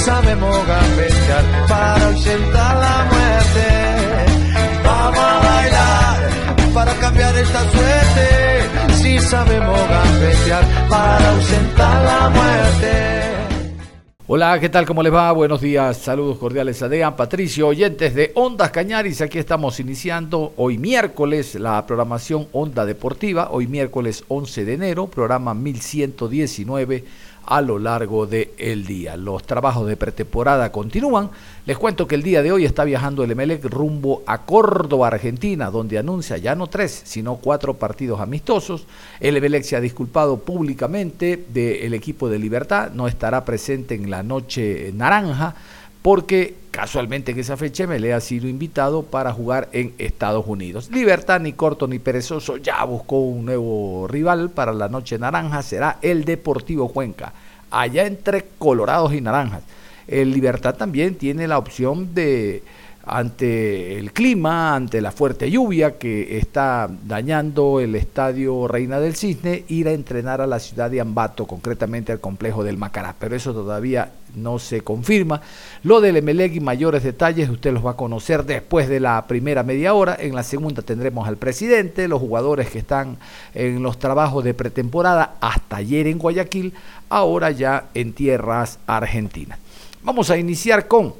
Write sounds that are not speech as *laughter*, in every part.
Sabemos gambetear para ausentar la muerte. Vamos a bailar para cambiar esta suerte. Si sabemos gambetear para ausentar la muerte. Hola, ¿qué tal? ¿Cómo les va? Buenos días, saludos cordiales a Dean, Patricio, oyentes de Ondas Cañaris. Aquí estamos iniciando hoy miércoles la programación Onda Deportiva, hoy miércoles 11 de enero, programa 1119 a lo largo del día. Los trabajos de pretemporada continúan. Les cuento que el día de hoy está viajando el Emelec rumbo a Córdoba, Argentina, donde anuncia ya no tres, sino cuatro partidos amistosos. El Emelec se ha disculpado públicamente del equipo de Libertad, no estará presente en la noche naranja porque casualmente en esa fecha me le ha sido invitado para jugar en Estados Unidos. Libertad ni corto ni perezoso ya buscó un nuevo rival para la noche naranja, será el Deportivo Cuenca, allá entre colorados y naranjas. El Libertad también tiene la opción de ante el clima, ante la fuerte lluvia que está dañando el estadio Reina del Cisne, ir a entrenar a la ciudad de Ambato, concretamente al complejo del Macará. Pero eso todavía no se confirma. Lo del Emelec y mayores detalles usted los va a conocer después de la primera media hora. En la segunda tendremos al presidente, los jugadores que están en los trabajos de pretemporada hasta ayer en Guayaquil, ahora ya en tierras argentinas. Vamos a iniciar con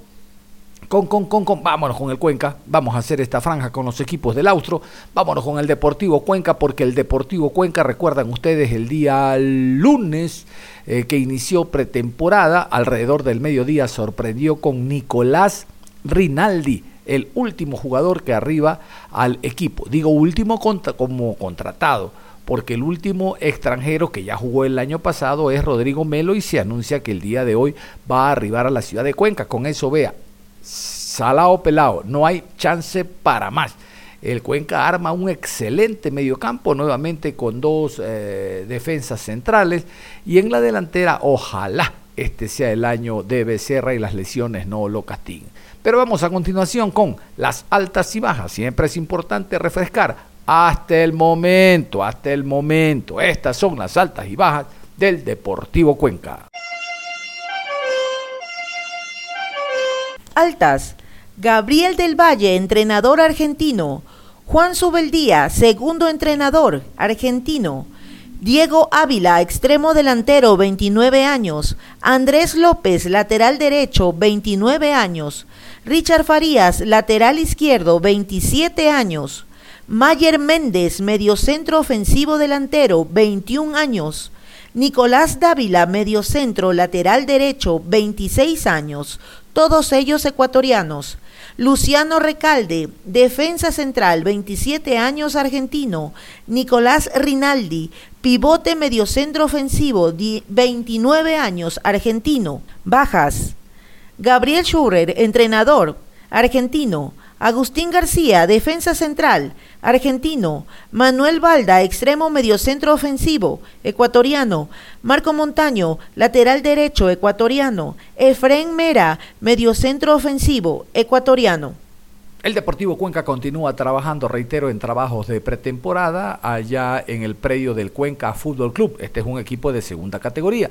con, con, con, con, vámonos con el Cuenca, vamos a hacer esta franja con los equipos del Austro, vámonos con el Deportivo Cuenca, porque el Deportivo Cuenca, recuerdan ustedes, el día lunes eh, que inició pretemporada, alrededor del mediodía sorprendió con Nicolás Rinaldi, el último jugador que arriba al equipo. Digo último como contratado, porque el último extranjero que ya jugó el año pasado es Rodrigo Melo y se anuncia que el día de hoy va a arribar a la ciudad de Cuenca. Con eso vea, salado pelado, no hay chance para más. El Cuenca arma un excelente mediocampo, nuevamente con dos eh, defensas centrales. Y en la delantera, ojalá este sea el año de Becerra y las lesiones no lo castiguen. Pero vamos a continuación con las altas y bajas. Siempre es importante refrescar hasta el momento, hasta el momento. Estas son las altas y bajas del Deportivo Cuenca. Altas. Gabriel del Valle, entrenador argentino. Juan Subeldía, segundo entrenador, argentino. Diego Ávila, extremo delantero, 29 años. Andrés López, lateral derecho, 29 años. Richard Farías, lateral izquierdo, 27 años. Mayer Méndez, mediocentro ofensivo delantero, 21 años. Nicolás Dávila, mediocentro lateral derecho, 26 años todos ellos ecuatorianos. Luciano Recalde, defensa central, 27 años argentino. Nicolás Rinaldi, pivote mediocentro ofensivo, 29 años argentino. Bajas. Gabriel Schurer, entrenador, argentino. Agustín García, defensa central, argentino. Manuel Balda, extremo mediocentro ofensivo, ecuatoriano. Marco Montaño, lateral derecho, ecuatoriano. Efren Mera, mediocentro ofensivo, ecuatoriano. El Deportivo Cuenca continúa trabajando, reitero, en trabajos de pretemporada allá en el predio del Cuenca Fútbol Club. Este es un equipo de segunda categoría.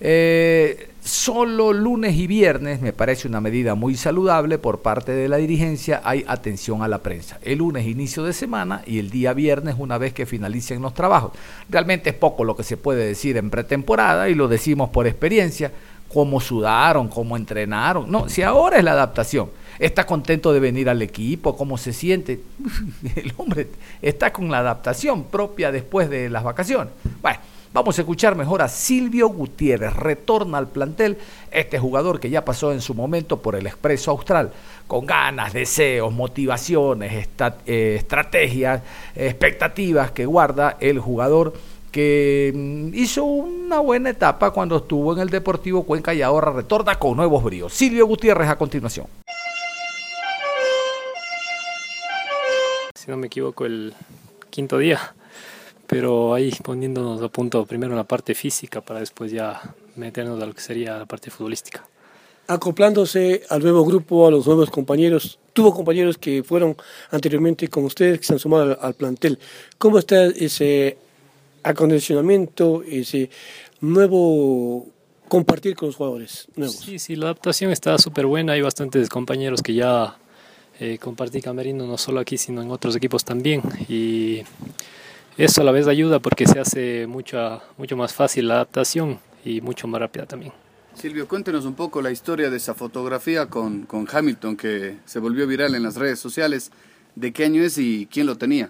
Eh, solo lunes y viernes me parece una medida muy saludable por parte de la dirigencia. Hay atención a la prensa. El lunes inicio de semana y el día viernes una vez que finalicen los trabajos. Realmente es poco lo que se puede decir en pretemporada y lo decimos por experiencia. Cómo sudaron, cómo entrenaron. No, si ahora es la adaptación. Está contento de venir al equipo, cómo se siente. *laughs* El hombre está con la adaptación propia después de las vacaciones. Bueno Vamos a escuchar mejor a Silvio Gutiérrez. Retorna al plantel este jugador que ya pasó en su momento por el Expreso Austral, con ganas, deseos, motivaciones, eh, estrategias, expectativas que guarda el jugador que mm, hizo una buena etapa cuando estuvo en el Deportivo Cuenca y ahora retorna con nuevos bríos. Silvio Gutiérrez a continuación. Si no me equivoco, el quinto día, pero ahí poniéndonos a punto primero en la parte física para después ya meternos a lo que sería la parte futbolística. Acoplándose al nuevo grupo, a los nuevos compañeros, tuvo compañeros que fueron anteriormente con ustedes, que se han sumado al, al plantel. ¿Cómo está ese acondicionamiento, ese nuevo compartir con los jugadores nuevos. Sí, sí, la adaptación está súper buena. Hay bastantes compañeros que ya eh, compartí camerino, no solo aquí, sino en otros equipos también. Y eso a la vez ayuda porque se hace mucha, mucho más fácil la adaptación y mucho más rápida también. Silvio, cuéntenos un poco la historia de esa fotografía con, con Hamilton que se volvió viral en las redes sociales. ¿De qué año es y quién lo tenía?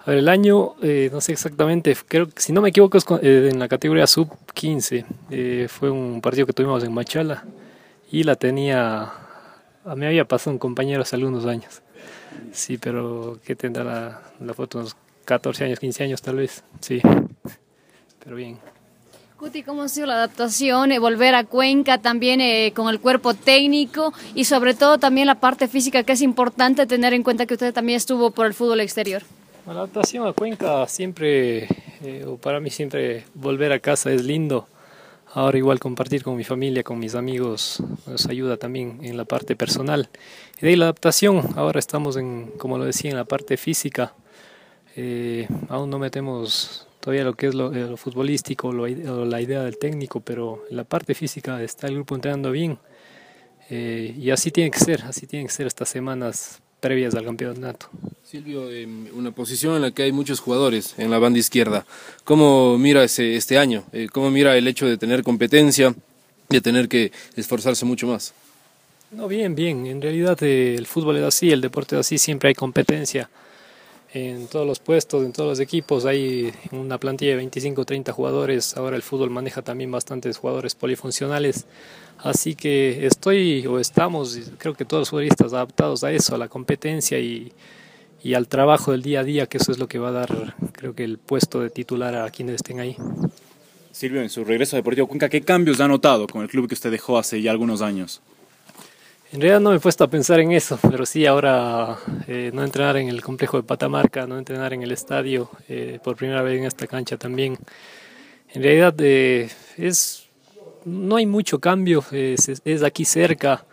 A ver, el año, eh, no sé exactamente, creo que si no me equivoco es eh, en la categoría sub-15. Eh, fue un partido que tuvimos en Machala y la tenía, a mí había pasado un compañero hace algunos años. Sí, pero ¿qué tendrá la, la foto? Unos 14 años, 15 años tal vez. Sí, pero bien. Cuti, ¿cómo ha sido la adaptación? volver a Cuenca también con el cuerpo técnico y sobre todo también la parte física que es importante tener en cuenta que usted también estuvo por el fútbol exterior. La adaptación a Cuenca siempre, eh, o para mí siempre volver a casa es lindo. Ahora igual compartir con mi familia, con mis amigos, nos ayuda también en la parte personal. Y de ahí la adaptación, ahora estamos en, como lo decía, en la parte física. Eh, aún no metemos todavía lo que es lo, eh, futbolístico o la idea del técnico, pero en la parte física está el grupo entrenando bien. y así tiene que ser, así tienen que ser estas semanas previas al campeonato. Silvio, en una posición en la que hay muchos jugadores en la banda izquierda, ¿cómo mira ese, este año? Eh, ¿Cómo mira el hecho de tener competencia, de tener que esforzarse mucho más? No, bien, bien. En realidad eh, el fútbol es así, el deporte es así, siempre hay competencia en todos los puestos, en todos los equipos. Hay una plantilla de 25 o 30 jugadores. Ahora el fútbol maneja también bastantes jugadores polifuncionales. Así que estoy o estamos, creo que todos los futbolistas adaptados a eso, a la competencia y, y al trabajo del día a día, que eso es lo que va a dar, creo que el puesto de titular a quienes estén ahí. Silvio, en su regreso a Deportivo Cuenca, ¿qué cambios ha notado con el club que usted dejó hace ya algunos años? En realidad no me he puesto a pensar en eso, pero sí ahora eh, no entrenar en el complejo de Patamarca, no entrenar en el estadio, eh, por primera vez en esta cancha también. En realidad eh, es no hay mucho cambio, es, es, aquí cerca.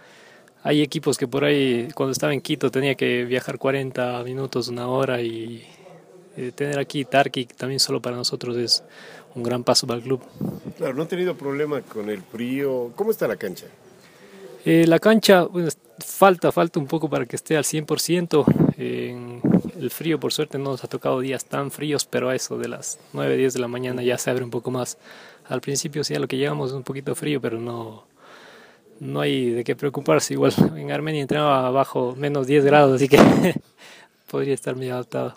Hay equipos que por ahí, cuando estaba en Quito, tenía que viajar 40 minutos, una hora y eh, tener aquí Tarqui también solo para nosotros es un gran paso para el club. Claro, no ha tenido problema con el frío. ¿Cómo está la cancha? Eh, la cancha, falta, falta un poco para que esté al 100%. Eh, el frío, por suerte, no nos ha tocado días tan fríos, pero a eso de las 9, 10 de la mañana ya se abre un poco más. Al principio sí, a lo que llegamos es un poquito frío, pero no, no hay de qué preocuparse. Igual *laughs* en Armenia entraba abajo menos 10 grados, así que *laughs* podría estar muy adaptado.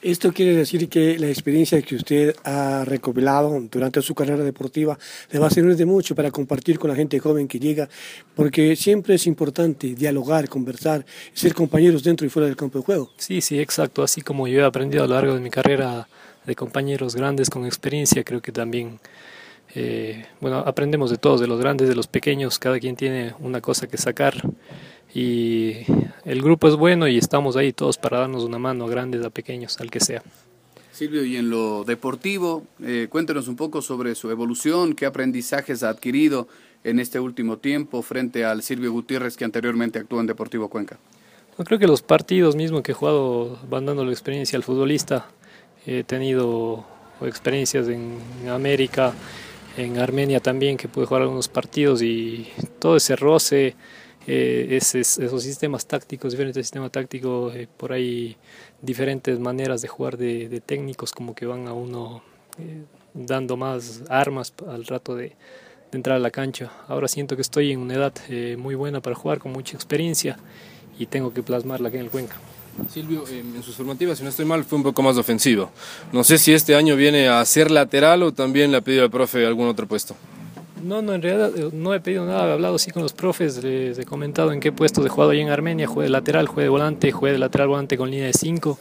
Esto quiere decir que la experiencia que usted ha recopilado durante su carrera deportiva le va a servir de mucho para compartir con la gente joven que llega, porque siempre es importante dialogar, conversar, ser compañeros dentro y fuera del campo de juego. Sí, sí, exacto. Así como yo he aprendido a lo largo de mi carrera de compañeros grandes con experiencia, creo que también, eh, bueno, aprendemos de todos, de los grandes, de los pequeños, cada quien tiene una cosa que sacar y el grupo es bueno y estamos ahí todos para darnos una mano, grandes a pequeños, al que sea. Silvio, y en lo deportivo, eh, cuéntenos un poco sobre su evolución, qué aprendizajes ha adquirido en este último tiempo frente al Silvio Gutiérrez que anteriormente actuó en Deportivo Cuenca. creo que los partidos mismos que he jugado van dando la experiencia al futbolista. He tenido experiencias en América, en Armenia también, que pude jugar algunos partidos y todo ese roce, eh, esos sistemas tácticos, diferentes sistemas tácticos, eh, por ahí diferentes maneras de jugar de, técnicos, como que van a uno eh, dando más armas al rato de, de, entrar a la cancha. Ahora siento que estoy en una edad muy buena para jugar, con mucha experiencia y tengo que plasmarla aquí en el Cuenca. Silvio, en sus formativas, si no estoy mal, fue un poco más ofensivo. No sé si este año viene a ser lateral o también le ha pedido al profe algún otro puesto. No, no, en realidad eh, no he pedido nada, he hablado sí con los profes, les he comentado en qué puesto he jugado ahí en Armenia, jugué de lateral, jugué de volante, jugué de lateral volante con línea de 5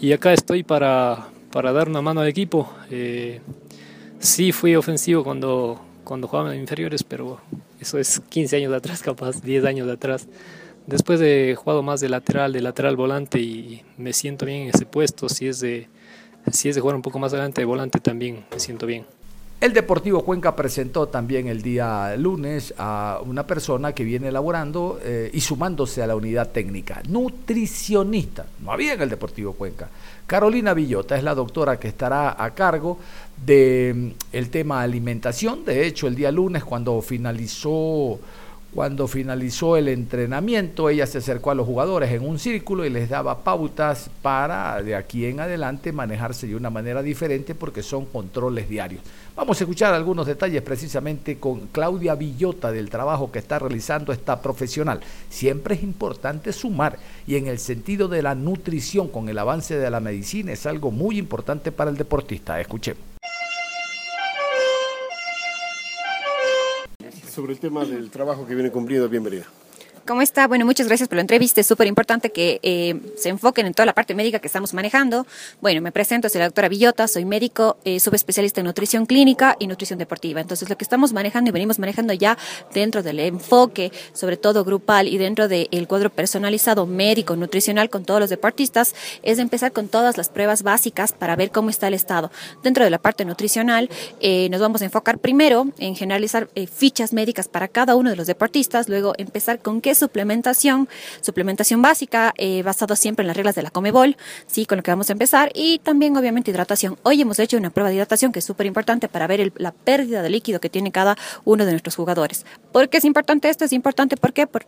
y acá estoy para, para dar una mano al equipo. Eh, sí fui ofensivo cuando, cuando jugaba en inferiores, pero eso es 15 años atrás, capaz, 10 años atrás. Después de jugado más de lateral, de lateral volante y me siento bien en ese puesto, si es de, si es de jugar un poco más adelante de volante también me siento bien. El Deportivo Cuenca presentó también el día lunes a una persona que viene elaborando eh, y sumándose a la unidad técnica, nutricionista. No había en el Deportivo Cuenca. Carolina Villota es la doctora que estará a cargo del mm, tema alimentación. De hecho, el día lunes, cuando finalizó cuando finalizó el entrenamiento, ella se acercó a los jugadores en un círculo y les daba pautas para de aquí en adelante manejarse de una manera diferente porque son controles diarios. Vamos a escuchar algunos detalles precisamente con Claudia Villota del trabajo que está realizando esta profesional. Siempre es importante sumar y en el sentido de la nutrición con el avance de la medicina es algo muy importante para el deportista. Escuchemos. Sobre el tema del trabajo que viene cumpliendo. Bienvenida. ¿Cómo está? Bueno, muchas gracias por la entrevista. Es súper importante que eh, se enfoquen en toda la parte médica que estamos manejando. Bueno, me presento, soy la doctora Villota, soy médico, eh, subespecialista en nutrición clínica y nutrición deportiva. Entonces, lo que estamos manejando y venimos manejando ya dentro del enfoque, sobre todo grupal y dentro del cuadro personalizado médico, nutricional con todos los deportistas, es empezar con todas las pruebas básicas para ver cómo está el estado. Dentro de la parte nutricional, eh, nos vamos a enfocar primero en generalizar eh, fichas médicas para cada uno de los deportistas, luego empezar con qué suplementación, suplementación básica, eh, basado siempre en las reglas de la Comebol, sí, con lo que vamos a empezar, y también obviamente hidratación. Hoy hemos hecho una prueba de hidratación que es súper importante para ver la pérdida de líquido que tiene cada uno de nuestros jugadores. ¿Por qué es importante esto? Es importante porque por,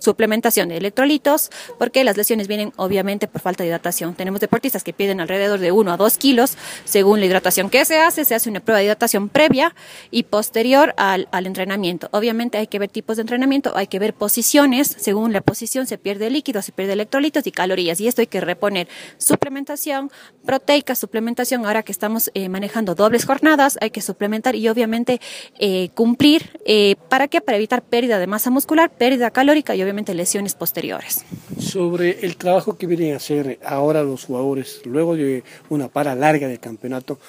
suplementación de electrolitos, porque las lesiones vienen obviamente por falta de hidratación. Tenemos deportistas que piden alrededor de 1 a 2 kilos según la hidratación que se hace. Se hace una prueba de hidratación previa y posterior al, al entrenamiento. Obviamente hay que ver tipos de entrenamiento, hay que ver posiciones. Según la posición se pierde líquido, se pierde electrolitos y calorías. Y esto hay que reponer. Suplementación proteica, suplementación. Ahora que estamos eh, manejando dobles jornadas, hay que suplementar y obviamente eh, cumplir. Eh, ¿Para qué? Para evitar pérdida de masa muscular, pérdida calórica y obviamente lesiones posteriores. Sobre el trabajo que vienen a hacer ahora los jugadores, luego de una para larga del campeonato,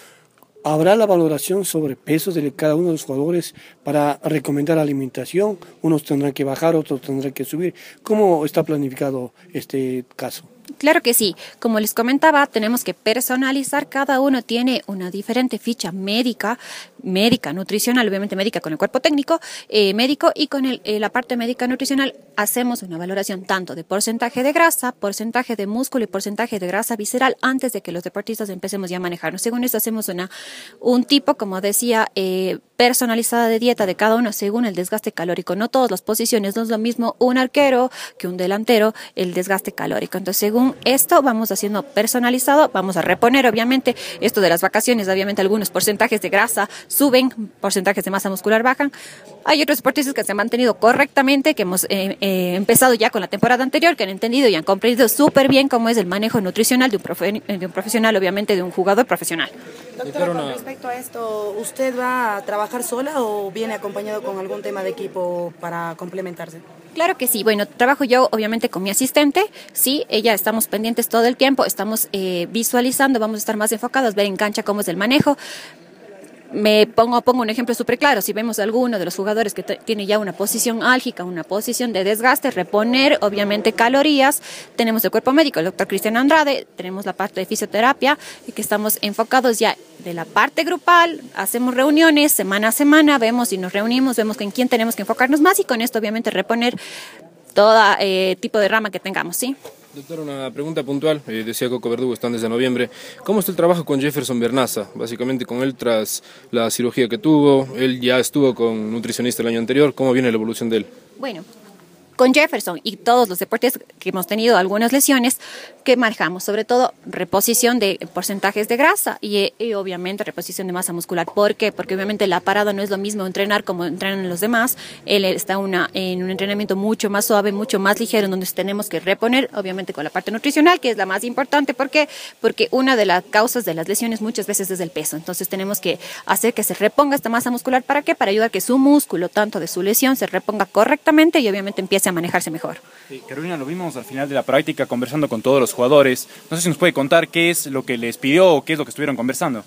¿habrá la valoración sobre pesos de cada uno de los jugadores para recomendar alimentación? Unos tendrán que bajar, otros tendrán que subir. ¿Cómo está planificado este caso? Claro que sí. Como les comentaba, tenemos que personalizar. Cada uno tiene una diferente ficha médica, médica, nutricional, obviamente médica con el cuerpo técnico, eh, médico y con el, eh, la parte médica nutricional hacemos una valoración tanto de porcentaje de grasa, porcentaje de músculo y porcentaje de grasa visceral antes de que los deportistas empecemos ya a manejarnos. Según esto hacemos una, un tipo, como decía, eh, personalizada de dieta de cada uno según el desgaste calórico. No todas las posiciones, no es lo mismo un arquero que un delantero, el desgaste calórico. Entonces, según esto, vamos haciendo personalizado, vamos a reponer, obviamente, esto de las vacaciones, obviamente algunos porcentajes de grasa suben, porcentajes de masa muscular bajan. Hay otros deportistas que se han mantenido correctamente, que hemos eh, eh, empezado ya con la temporada anterior, que han entendido y han comprendido súper bien cómo es el manejo nutricional de un, de un profesional, obviamente de un jugador profesional. Doctora, con respecto a esto, ¿usted va a trabajar sola o viene acompañado con algún tema de equipo para complementarse? Claro que sí. Bueno, trabajo yo obviamente con mi asistente. Sí, ella estamos pendientes todo el tiempo, estamos eh, visualizando, vamos a estar más enfocados, ver en cancha cómo es el manejo. Me pongo, pongo un ejemplo súper claro. Si vemos a alguno de los jugadores que tiene ya una posición álgica, una posición de desgaste, reponer obviamente calorías. Tenemos el cuerpo médico, el doctor Cristian Andrade, tenemos la parte de fisioterapia, y que estamos enfocados ya de la parte grupal. Hacemos reuniones semana a semana, vemos y nos reunimos, vemos en quién tenemos que enfocarnos más y con esto obviamente reponer todo eh, tipo de rama que tengamos, ¿sí? Doctor, una pregunta puntual. Eh, decía Coco Verdugo, están desde noviembre. ¿Cómo está el trabajo con Jefferson Bernaza? Básicamente con él tras la cirugía que tuvo. Él ya estuvo con nutricionista el año anterior. ¿Cómo viene la evolución de él? Bueno, con Jefferson y todos los deportes que hemos tenido algunas lesiones que manejamos, sobre todo reposición de porcentajes de grasa y, obviamente reposición de masa muscular. ¿Por qué? Porque obviamente la parada no es lo mismo entrenar como entrenan los demás. Él está una, en un entrenamiento mucho más suave, mucho más ligero, donde tenemos que reponer, obviamente con la parte nutricional, que es la más importante. ¿Por qué? Porque una de las causas de las lesiones muchas veces es el peso. Entonces tenemos que hacer que se reponga esta masa muscular. ¿Para qué? Para ayudar a que su músculo, tanto de su lesión, se reponga correctamente y obviamente empiece a manejarse mejor. Carolina, lo vimos al final de la práctica conversando con todos los jugadores. No sé si nos puede contar qué es lo que les pidió o qué es lo que estuvieron conversando.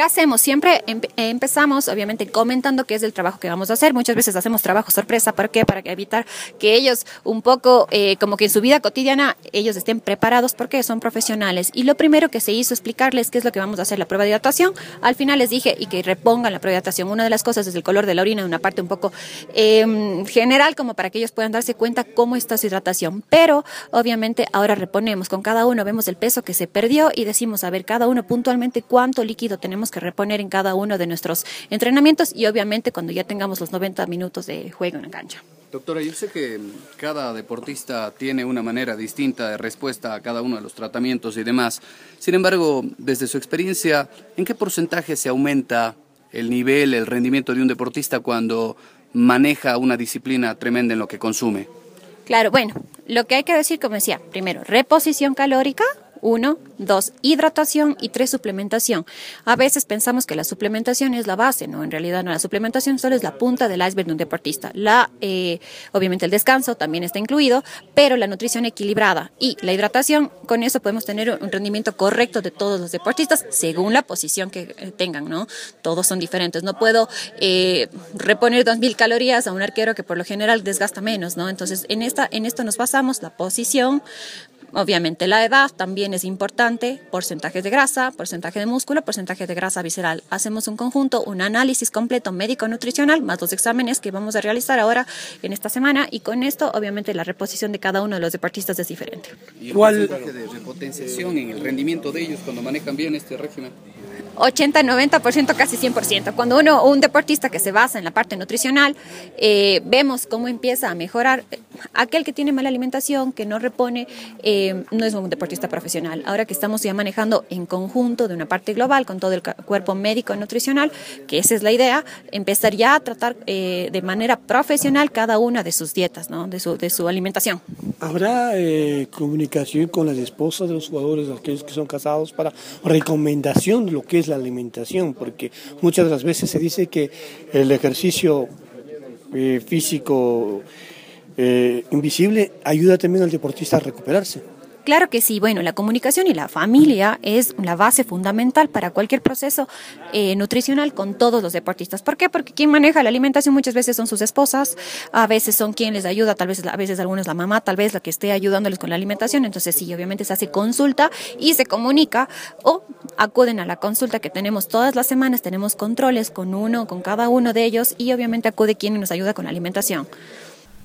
¿Qué hacemos? Siempre empezamos, obviamente, comentando qué es el trabajo que vamos a hacer. Muchas veces hacemos trabajo sorpresa. ¿Por qué? Para evitar que ellos un poco, eh, como que en su vida cotidiana, ellos estén preparados porque son profesionales. Y lo primero que se hizo explicarles qué es lo que vamos a hacer, la prueba de hidratación. Al final les dije y que repongan la prueba de hidratación. Una de las cosas es el color de la orina, una parte un poco em, general, como para que ellos puedan darse cuenta cómo está su hidratación. Pero, obviamente, ahora reponemos con cada uno, vemos el peso que se perdió y decimos, a ver, cada uno puntualmente cuánto líquido tenemos que reponer en cada uno de nuestros entrenamientos y obviamente cuando ya tengamos los 90 minutos de juego en la cancha. Doctora, yo sé que cada deportista tiene una manera distinta de respuesta a cada uno de los tratamientos y demás. Sin embargo, desde su experiencia, ¿en qué porcentaje se aumenta el nivel, el rendimiento de un deportista cuando maneja una disciplina tremenda en lo que consume? Claro, bueno, lo que hay que decir, como decía, primero, reposición calórica, uno, dos, hidratación y tres, suplementación. A veces pensamos que la suplementación es la base, ¿no? En realidad no, la suplementación solo es la punta del iceberg de un deportista. La, eh, obviamente el descanso también está incluido, pero la nutrición equilibrada y la hidratación, con eso podemos tener un rendimiento correcto de todos los deportistas según la posición que eh, tengan, ¿no? Todos son diferentes. No puedo eh, reponer 2.000 calorías a un arquero que por lo general desgasta menos, ¿no? Entonces, en, esta, en esto nos basamos, la posición, Obviamente la edad también es importante, porcentajes de grasa, porcentaje de músculo, porcentaje de grasa visceral. Hacemos un conjunto, un análisis completo médico-nutricional, más los exámenes que vamos a realizar ahora en esta semana y con esto obviamente la reposición de cada uno de los deportistas es diferente. ¿Y el porcentaje de repotenciación en el rendimiento de ellos cuando manejan bien este régimen? 80, 90%, casi 100%. Cuando uno, un deportista que se basa en la parte nutricional, eh, vemos cómo empieza a mejorar. Aquel que tiene mala alimentación, que no repone, eh, no es un deportista profesional. Ahora que estamos ya manejando en conjunto de una parte global con todo el cuerpo médico nutricional, que esa es la idea, empezar ya a tratar eh, de manera profesional cada una de sus dietas, ¿no? de, su, de su alimentación. ¿Habrá comunicación con las esposas de los jugadores, aquellos que son casados, para recomendación de lo que es la alimentación, porque muchas de las veces se dice que el ejercicio eh, físico eh, invisible ayuda también al deportista a recuperarse. Claro que sí, bueno, la comunicación y la familia es la base fundamental para cualquier proceso eh, nutricional con todos los deportistas. ¿Por qué? Porque quien maneja la alimentación muchas veces son sus esposas, a veces son quien les ayuda, tal vez a veces algunos la mamá, tal vez la que esté ayudándoles con la alimentación. Entonces sí, obviamente se hace consulta y se comunica o acuden a la consulta que tenemos todas las semanas, tenemos controles con uno, con cada uno de ellos y obviamente acude quien nos ayuda con la alimentación.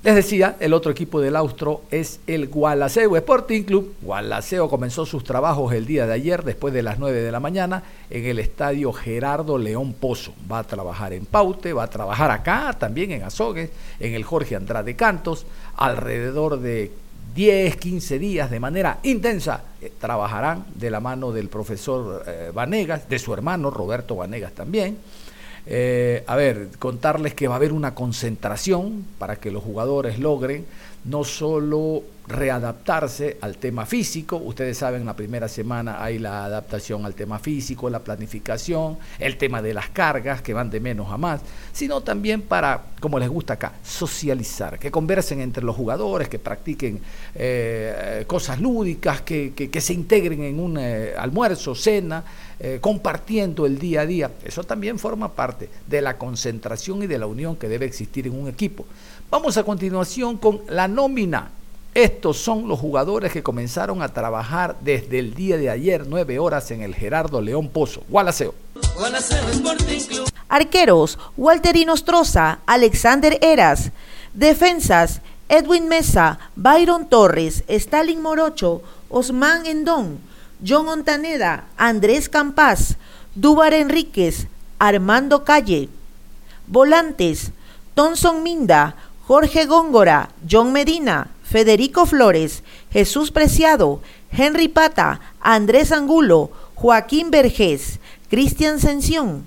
Les decía, el otro equipo del Austro es el Gualaceo Sporting Club. Gualaceo comenzó sus trabajos el día de ayer, después de las 9 de la mañana, en el estadio Gerardo León Pozo. Va a trabajar en Paute, va a trabajar acá, también en Azogues, en el Jorge Andrade Cantos, alrededor de 10, 15 días de manera intensa. Eh, trabajarán de la mano del profesor eh, Vanegas, de su hermano Roberto Vanegas también eh, a ver, contarles que va a haber una concentración para que los jugadores logren no solo readaptarse al tema físico, ustedes saben, la primera semana hay la adaptación al tema físico, la planificación, el tema de las cargas que van de menos a más, sino también para, como les gusta acá, socializar, que conversen entre los jugadores, que practiquen eh, cosas lúdicas, que, que, se integren en un eh, almuerzo, cena, eh, compartiendo el día a día. Eso también forma parte de la concentración y de la unión que debe existir en un equipo. Vamos a continuación con la nómina. Estos son los jugadores que comenzaron a trabajar desde el día de ayer, nueve horas, en el Gerardo León Pozo. Gualaceo. Arqueros, Walter Inostroza, Alexander Eras. Defensas, Edwin Mesa, Byron Torres, Stalin Morocho, Osman Endón. John Ontaneda, Andrés Campás, Dúbar Enríquez, Armando Calle. Volantes, Thomson Minda, Jorge Góngora, John Medina, Federico Flores, Jesús Preciado, Henry Pata, Andrés Angulo, Joaquín Vergés, Cristian Sención.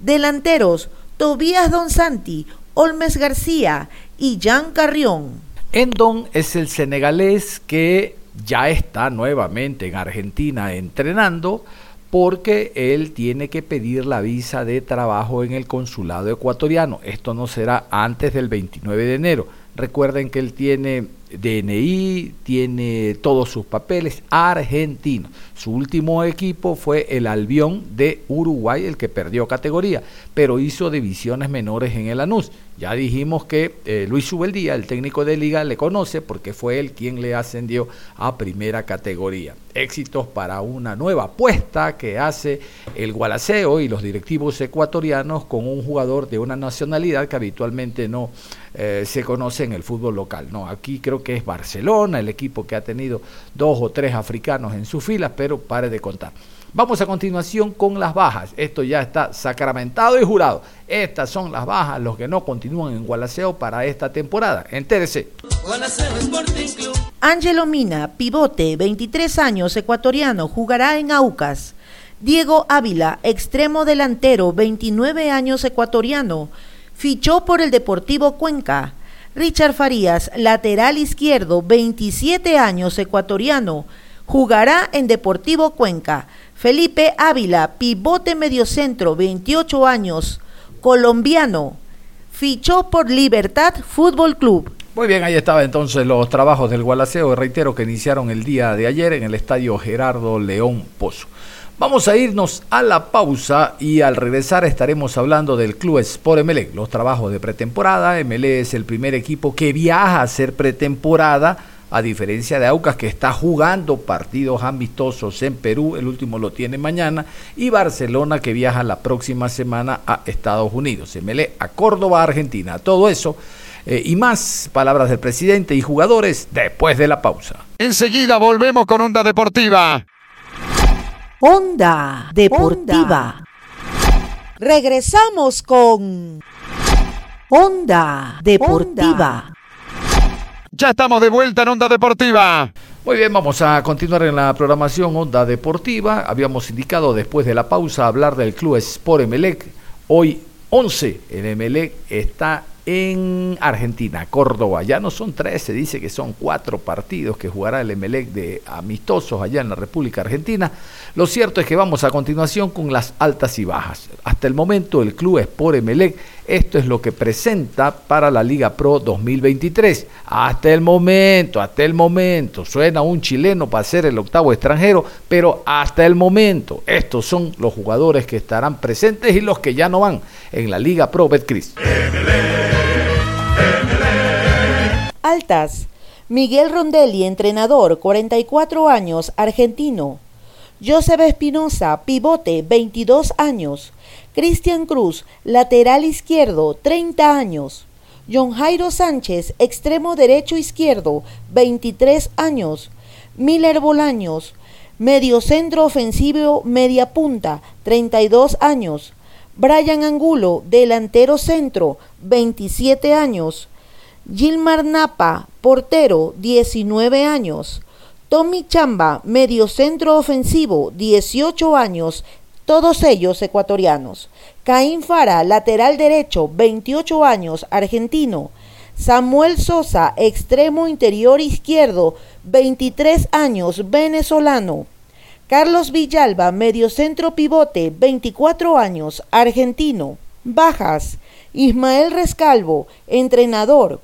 Delanteros, Tobías Don Santi, Olmes García y Jan Carrión. Endon es el senegalés que ya está nuevamente en Argentina entrenando porque él tiene que pedir la visa de trabajo en el consulado ecuatoriano. Esto no será antes del 29 de enero. Recuerden que él tiene DNI, tiene todos sus papeles argentinos. Su último equipo fue el Albión de Uruguay, el que perdió categoría, pero hizo divisiones menores en el Anus. Ya dijimos que eh, Luis Subeldía, el técnico de liga, le conoce porque fue él quien le ascendió a primera categoría. Éxitos para una nueva apuesta que hace el Gualaceo y los directivos ecuatorianos con un jugador de una nacionalidad que habitualmente no eh, se conoce en el fútbol local. No, aquí creo que es Barcelona, el equipo que ha tenido dos o tres africanos en sus filas, pero pare de contar. Vamos a continuación con las bajas. Esto ya está sacramentado y jurado. Estas son las bajas, los que no continúan en Gualaceo para esta temporada. Entérese. Ángelo Mina, pivote, 23 años, ecuatoriano, jugará en Aucas. Diego Ávila, extremo delantero, 29 años, ecuatoriano, fichó por el Deportivo Cuenca. Richard Farías, lateral izquierdo, 27 años, ecuatoriano, jugará en Deportivo Cuenca. Felipe Ávila, pivote mediocentro, 28 años, colombiano, fichó por Libertad Fútbol Club. Muy bien, ahí estaba entonces los trabajos del Gualaceo, reitero que iniciaron el día de ayer en el estadio Gerardo León Pozo. Vamos a irnos a la pausa y al regresar estaremos hablando del Club Sport Emelec, los trabajos de pretemporada. Emelec es el primer equipo que viaja a hacer pretemporada a diferencia de Aucas que está jugando partidos amistosos en Perú, el último lo tiene mañana, y Barcelona que viaja la próxima semana a Estados Unidos, MLE a Córdoba, Argentina. Todo eso eh, y más palabras del presidente y jugadores después de la pausa. Enseguida volvemos con Onda Deportiva. Onda Deportiva. Regresamos con Onda Deportiva. Ya estamos de vuelta en Onda Deportiva. Muy bien, vamos a continuar en la programación Onda Deportiva. Habíamos indicado después de la pausa hablar del club Sport Emelec. Hoy 11 en Emelec está en Argentina, Córdoba. Ya no son tres, se dice que son cuatro partidos que jugará el Emelec de amistosos allá en la República Argentina. Lo cierto es que vamos a continuación con las altas y bajas. Hasta el momento el club Sport Emelec, esto es lo que presenta para la Liga Pro 2023. Hasta el momento, hasta el momento, suena un chileno para ser el octavo extranjero, pero hasta el momento, estos son los jugadores que estarán presentes y los que ya no van en la Liga Pro Betcris. Altas. Miguel Rondelli, entrenador, 44 años, argentino. Joseph Espinosa, pivote, 22 años. Cristian Cruz, lateral izquierdo, 30 años. John Jairo Sánchez, extremo derecho izquierdo, 23 años. Miller Bolaños, mediocentro ofensivo, media punta, 32 años. Brian Angulo, delantero centro, 27 años. Gilmar Napa, portero, 19 años. Tommy Chamba, mediocentro ofensivo, 18 años, todos ellos ecuatorianos. Caín Fara, lateral derecho, 28 años, argentino. Samuel Sosa, extremo interior izquierdo, 23 años, venezolano. Carlos Villalba, mediocentro pivote, 24 años, argentino. Bajas. Ismael Rescalvo, entrenador,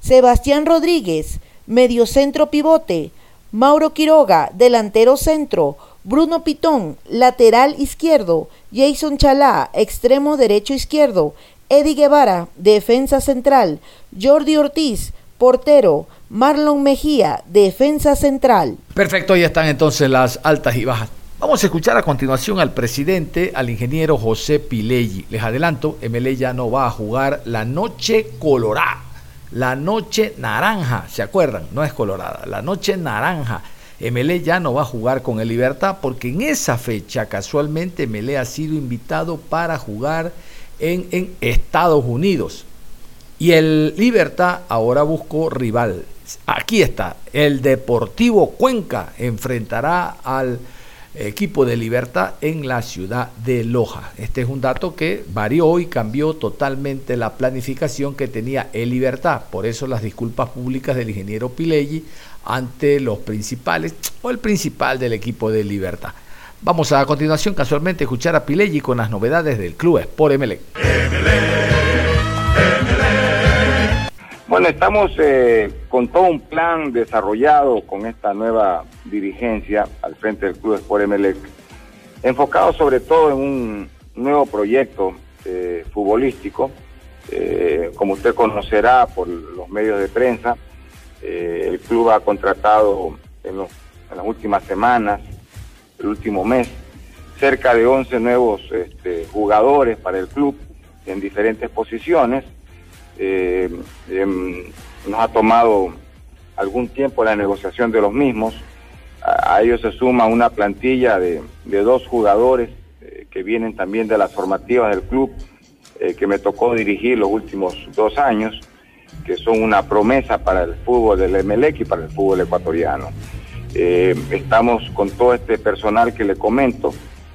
Sebastián Rodríguez, mediocentro pivote, Mauro Quiroga, delantero centro, Bruno Pitón, lateral izquierdo, Jason Chalá, extremo derecho izquierdo, Eddie Guevara, defensa central, Jordi Ortiz, portero, Marlon Mejía, defensa central. Perfecto, ya están entonces las altas y bajas. Vamos a escuchar a continuación al presidente, al ingeniero José Pileggi. Les adelanto, MLE ya no va a jugar la noche colorada la noche naranja, ¿se acuerdan? No es colorada, la noche naranja. MLE ya no va a jugar con el Libertad porque en esa fecha casualmente MLE ha sido invitado para jugar en, en Estados Unidos. Y el Libertad ahora buscó rival. Aquí está, el Deportivo Cuenca enfrentará al equipo de Libertad en la ciudad de Loja. Este es un dato que varió y cambió totalmente la planificación que tenía el Libertad. Por eso las disculpas públicas del ingeniero Pileggi ante los principales o el principal del equipo de Libertad. Vamos a, a continuación casualmente escuchar a Pileggi con las novedades del club Sport Emelec. Bueno, estamos eh, con todo un plan desarrollado con esta nueva dirigencia al frente del Club Sport Emelec, enfocado sobre todo en un nuevo proyecto eh, futbolístico. Eh, como usted conocerá por los medios de prensa, el club ha contratado en, las últimas semanas, el último mes, cerca de 11 nuevos este, jugadores para el club en diferentes posiciones eh, em, nos ha tomado algún tiempo la negociación de los mismos. A, ellos se suma una plantilla de, dos jugadores eh, que vienen también de las formativas del club, eh, que me tocó dirigir los últimos dos años, que son una promesa para el fútbol del Emelec y para el fútbol ecuatoriano. estamos con todo este personal que le comento,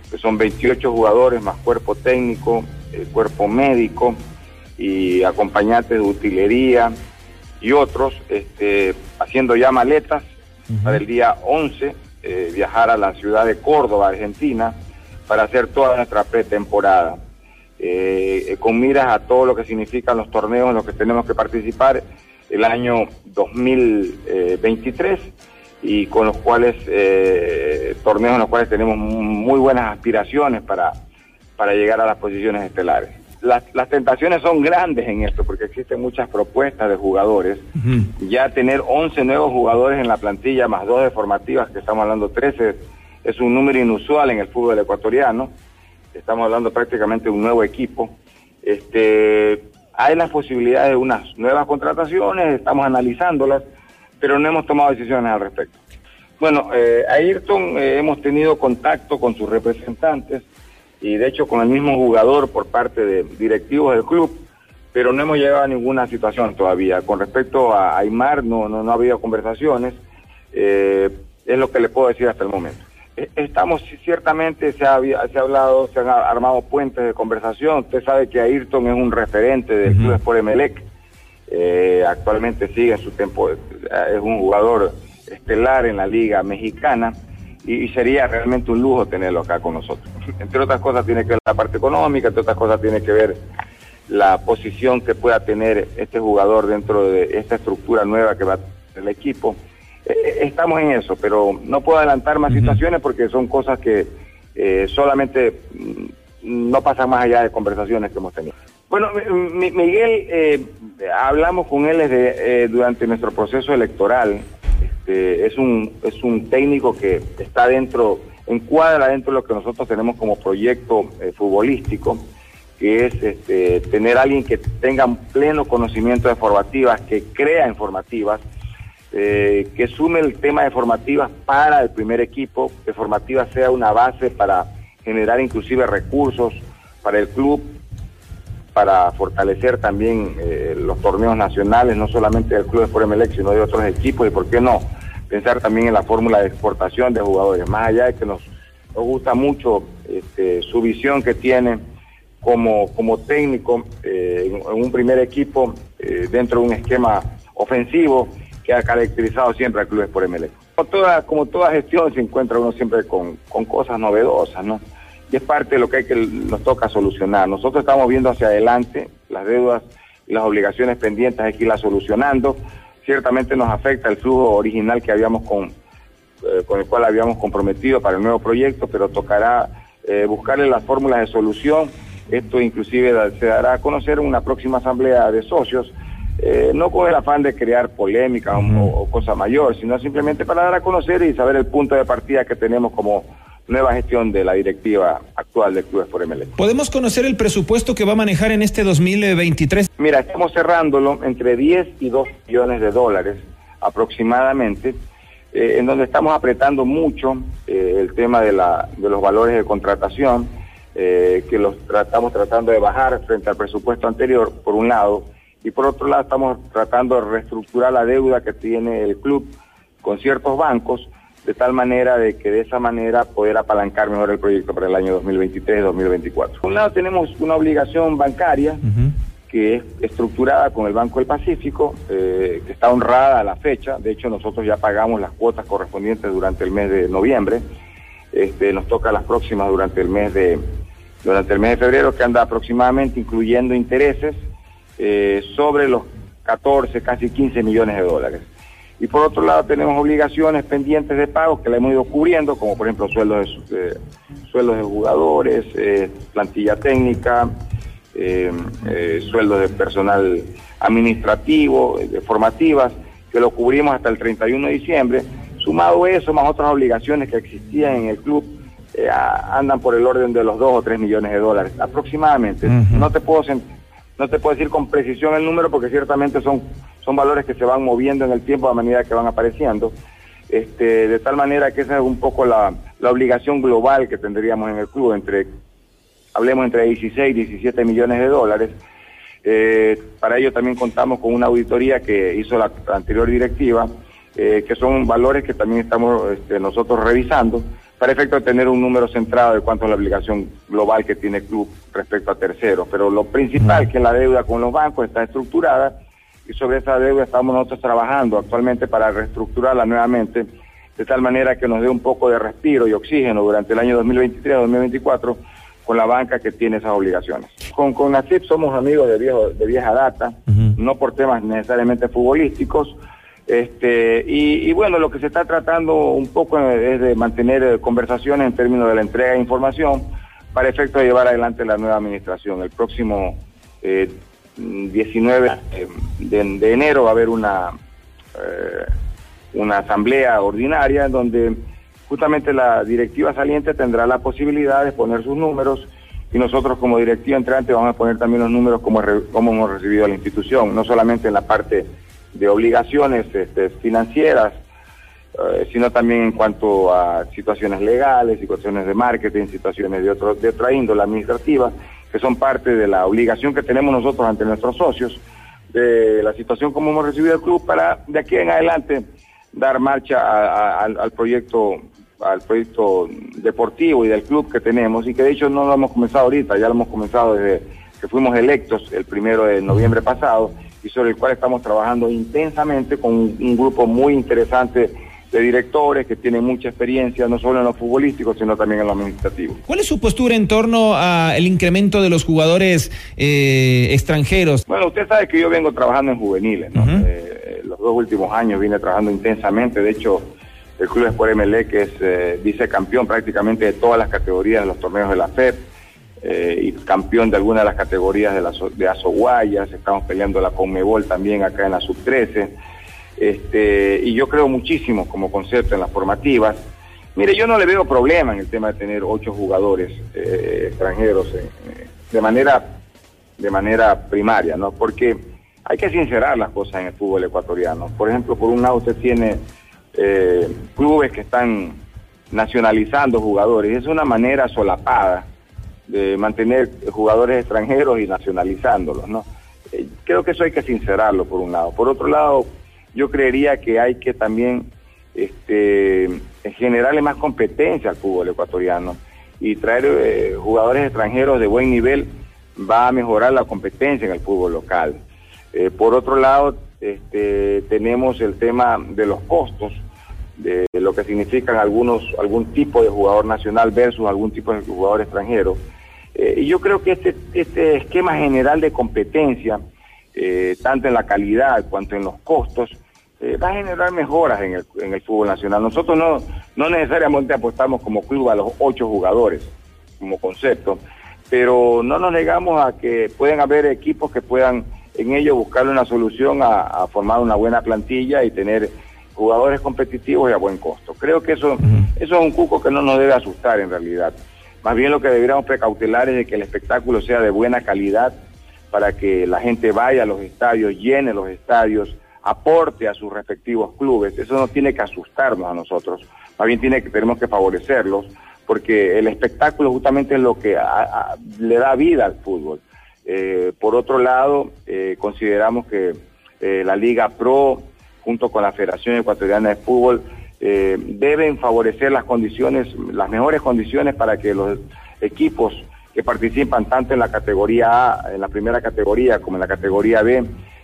que son 28 jugadores más cuerpo técnico, cuerpo médico, y acompañantes de utilería y otros, este, haciendo ya maletas. Para el día 11, eh, viajar a la ciudad de Córdoba, Argentina, para hacer toda nuestra pretemporada. Eh, con miras a todo lo que significan los torneos en los que tenemos que participar el año 2023 y con los cuales, eh, torneos en los cuales tenemos muy buenas aspiraciones para, para llegar a las posiciones estelares las, tentaciones son grandes en esto porque existen muchas propuestas de jugadores. Ya tener 11 nuevos jugadores en la plantilla más dos de formativas, que estamos hablando 13, es un número inusual en el fútbol ecuatoriano. Estamos hablando prácticamente de un nuevo equipo. Este, hay las posibilidades de unas nuevas contrataciones, estamos analizándolas, pero no hemos tomado decisiones al respecto. Bueno, eh, Ayrton eh, hemos tenido contacto con sus representantes y de hecho con el mismo jugador por parte de directivos del club, pero no hemos llegado a ninguna situación todavía. Con respecto a Aymar no, no, no ha habido conversaciones, eh, es lo que le puedo decir hasta el momento. E, estamos, ciertamente se ha, se ha hablado, se han armado puentes de conversación. Usted sabe que Ayrton es un referente del Club Sport Emelec. Eh, actualmente sigue en su tiempo, es un jugador estelar en la Liga Mexicana y, sería realmente un lujo tenerlo acá con nosotros. *laughs* Entre otras cosas tiene que ver la parte económica, entre otras cosas tiene que ver la posición que pueda tener este jugador dentro de esta estructura nueva que va a tener el equipo. Eh, eh, estamos en eso, pero no puedo adelantar más situaciones porque son cosas que eh, solamente mm, no pasan más allá de conversaciones que hemos tenido. Bueno, Miguel, hablamos con él desde, durante nuestro proceso electoral este, es, un, es un técnico que está dentro, encuadra dentro de lo que nosotros tenemos como proyecto eh, futbolístico, que es este, tener alguien que tenga pleno conocimiento de formativas, que crea en formativas, eh, que sume el tema de formativas para el primer equipo, que formativas sea una base para generar inclusive recursos para el club, para fortalecer también eh, los torneos nacionales, no solamente del Club de Sport sino de otros equipos, y por qué no, pensar también en la fórmula de exportación de jugadores, más allá de que nos, nos gusta mucho este, su visión que tiene como, como técnico eh, en, un primer equipo eh, dentro de un esquema ofensivo que ha caracterizado siempre al Club de Sport Como toda, como gestión se encuentra uno siempre con, con cosas novedosas, ¿no? y es parte de lo que, hay que nos toca solucionar. Nosotros estamos viendo hacia adelante, las deudas y las obligaciones pendientes hay que irlas solucionando. Ciertamente nos afecta el flujo original que habíamos con, eh, con el cual habíamos comprometido para el nuevo proyecto, pero tocará eh, buscarle las fórmulas de solución. Esto inclusive se dará a conocer en una próxima asamblea de socios, eh, no con el afán de crear polémica o, o cosa mayor, sino simplemente para dar a conocer y saber el punto de partida que tenemos como nueva gestión de la directiva actual de Clubes por MLE. ¿Podemos conocer el presupuesto que va a manejar en este 2023? Mira, estamos cerrándolo entre 10 y 2 millones de dólares aproximadamente, eh, en donde estamos apretando mucho eh, el tema de, la, de los valores de contratación, eh, que los tratamos tratando de bajar frente al presupuesto anterior, por un lado, y por otro lado estamos tratando de reestructurar la deuda que tiene el club con ciertos bancos de tal manera de que de esa manera poder apalancar mejor el proyecto para el año 2023-2024. Por un lado tenemos una obligación bancaria que es estructurada con el Banco del Pacífico, eh, que está honrada a la fecha, de hecho nosotros ya pagamos las cuotas correspondientes durante el mes de noviembre, este, nos toca las próximas durante el mes de durante el mes de febrero que anda aproximadamente incluyendo intereses eh, sobre los 14, casi 15 millones de dólares. Y por otro lado tenemos obligaciones pendientes de pagos que la hemos ido cubriendo, como por ejemplo sueldos de, eh, sueldos de jugadores, eh, plantilla técnica, eh, sueldos de personal administrativo, de formativas, que lo cubrimos hasta el 31 de diciembre. Sumado eso, más otras obligaciones que existían en el club, andan por el orden de los 2 o 3 millones de dólares aproximadamente. No te puedo no te puedo decir con precisión el número porque ciertamente son, son valores que se van moviendo en el tiempo a medida que van apareciendo. Este, de tal manera que esa es un poco la, obligación global que tendríamos en el club, entre, hablemos entre 16 y 17 millones de dólares. Eh, para ello también contamos con una auditoría que hizo la, anterior directiva, eh, que son valores que también estamos este, nosotros revisando para efecto de tener un número centrado de cuánto es la obligación global que tiene el club respecto a terceros. Pero lo principal, que la deuda con los bancos está estructurada y sobre esa deuda estamos nosotros trabajando actualmente para reestructurarla nuevamente de tal manera que nos dé un poco de respiro y oxígeno durante el año 2023-2024 con la banca que tiene esas obligaciones. Con, con ACIP somos amigos de, viejo, de vieja data, no por temas necesariamente futbolísticos, este, y, bueno, lo que se está tratando un poco es de mantener eh, conversaciones en términos de la entrega de información para efecto de llevar adelante la nueva administración. El próximo 19 eh, de, enero va a haber una, eh, una asamblea ordinaria en donde justamente la directiva saliente tendrá la posibilidad de poner sus números y nosotros como directiva entrante vamos a poner también los números como, como hemos recibido a la institución, no solamente en la parte de obligaciones este, financieras, eh, sino también en cuanto a situaciones legales, situaciones de marketing, situaciones de, otro, de otra índole administrativa, que son parte de la obligación que tenemos nosotros ante nuestros socios, de la situación como hemos recibido el club para de aquí en adelante dar marcha al proyecto al proyecto deportivo y del club que tenemos y que de hecho no lo hemos comenzado ahorita, ya lo hemos comenzado desde que fuimos electos el primero de noviembre pasado y sobre el cual estamos trabajando intensamente con un, grupo muy interesante de directores que tienen mucha experiencia, no solo en lo futbolístico, sino también en lo administrativo. ¿Cuál es su postura en torno al incremento de los jugadores eh, extranjeros? Bueno, usted sabe que yo vengo trabajando en juveniles, ¿no? Eh, los dos últimos años vine trabajando intensamente, de hecho, el Club Sport MLE, que es eh, vicecampeón prácticamente de todas las categorías de los torneos de la FEP, eh, y campeón de alguna de las categorías de, la, de Azoguayas, estamos peleando la Conmebol también acá en la Sub-13, este, y yo creo muchísimo como concepto en las formativas. Mire, yo no le veo problema en el tema de tener ocho jugadores eh, extranjeros eh, de manera de manera primaria, ¿no? Porque hay que sincerar las cosas en el fútbol ecuatoriano. Por ejemplo, por un lado usted tiene clubes que están nacionalizando jugadores, es una manera solapada de mantener jugadores extranjeros y nacionalizándolos, ¿no? Eh, creo que eso hay que sincerarlo por un lado. Por otro lado, yo creería que hay que también este, generarle más competencia al fútbol ecuatoriano y traer eh, jugadores extranjeros de buen nivel va a mejorar la competencia en el fútbol local. Eh, por otro lado, este, tenemos el tema de los costos, de lo que significan algunos, algún tipo de jugador nacional versus algún tipo de jugador extranjero. Eh, y yo creo que este, este esquema general de competencia, eh, tanto en la calidad cuanto en los costos, eh, va a generar mejoras en el, en el fútbol nacional. Nosotros no, no necesariamente apostamos como club a los ocho jugadores como concepto, pero no nos negamos a que pueden haber equipos que puedan en ello buscarle una solución a, formar una buena plantilla y tener jugadores competitivos y a buen costo. Creo que eso, eso es un cuco que no nos debe asustar en realidad. Más bien lo que deberíamos precautelar es de que el espectáculo sea de buena calidad para que la gente vaya a los estadios, llene los estadios, aporte a sus respectivos clubes. Eso no tiene que asustarnos a nosotros, más bien tiene que, tenemos que favorecerlos, porque el espectáculo justamente es lo que le da vida al fútbol. Eh, por otro lado, eh, consideramos que eh, la Liga Pro, junto con la Federación Ecuatoriana de Fútbol, eh, deben favorecer las condiciones, las mejores condiciones para que los equipos que participan tanto en la categoría A, en la primera categoría, como en la categoría B,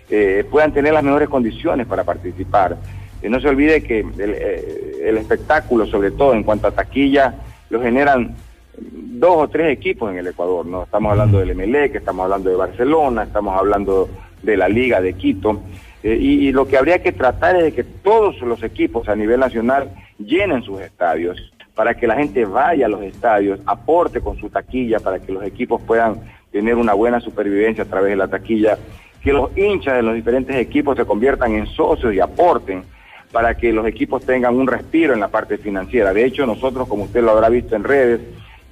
eh, puedan tener las mejores condiciones para participar. Y no se olvide que el, eh, el espectáculo, sobre todo en cuanto a taquilla, lo generan dos o tres equipos en el Ecuador, ¿no? Estamos hablando del MLE, que estamos hablando de Barcelona, estamos hablando de la Liga de Quito. Eh, y, y lo que habría que tratar es de que todos los equipos a nivel nacional llenen sus estadios, para que la gente vaya a los estadios, aporte con su taquilla, para que los equipos puedan tener una buena supervivencia a través de la taquilla, que los hinchas de los diferentes equipos se conviertan en socios y aporten para que los equipos tengan un respiro en la parte financiera. De hecho, nosotros, como usted lo habrá visto en redes,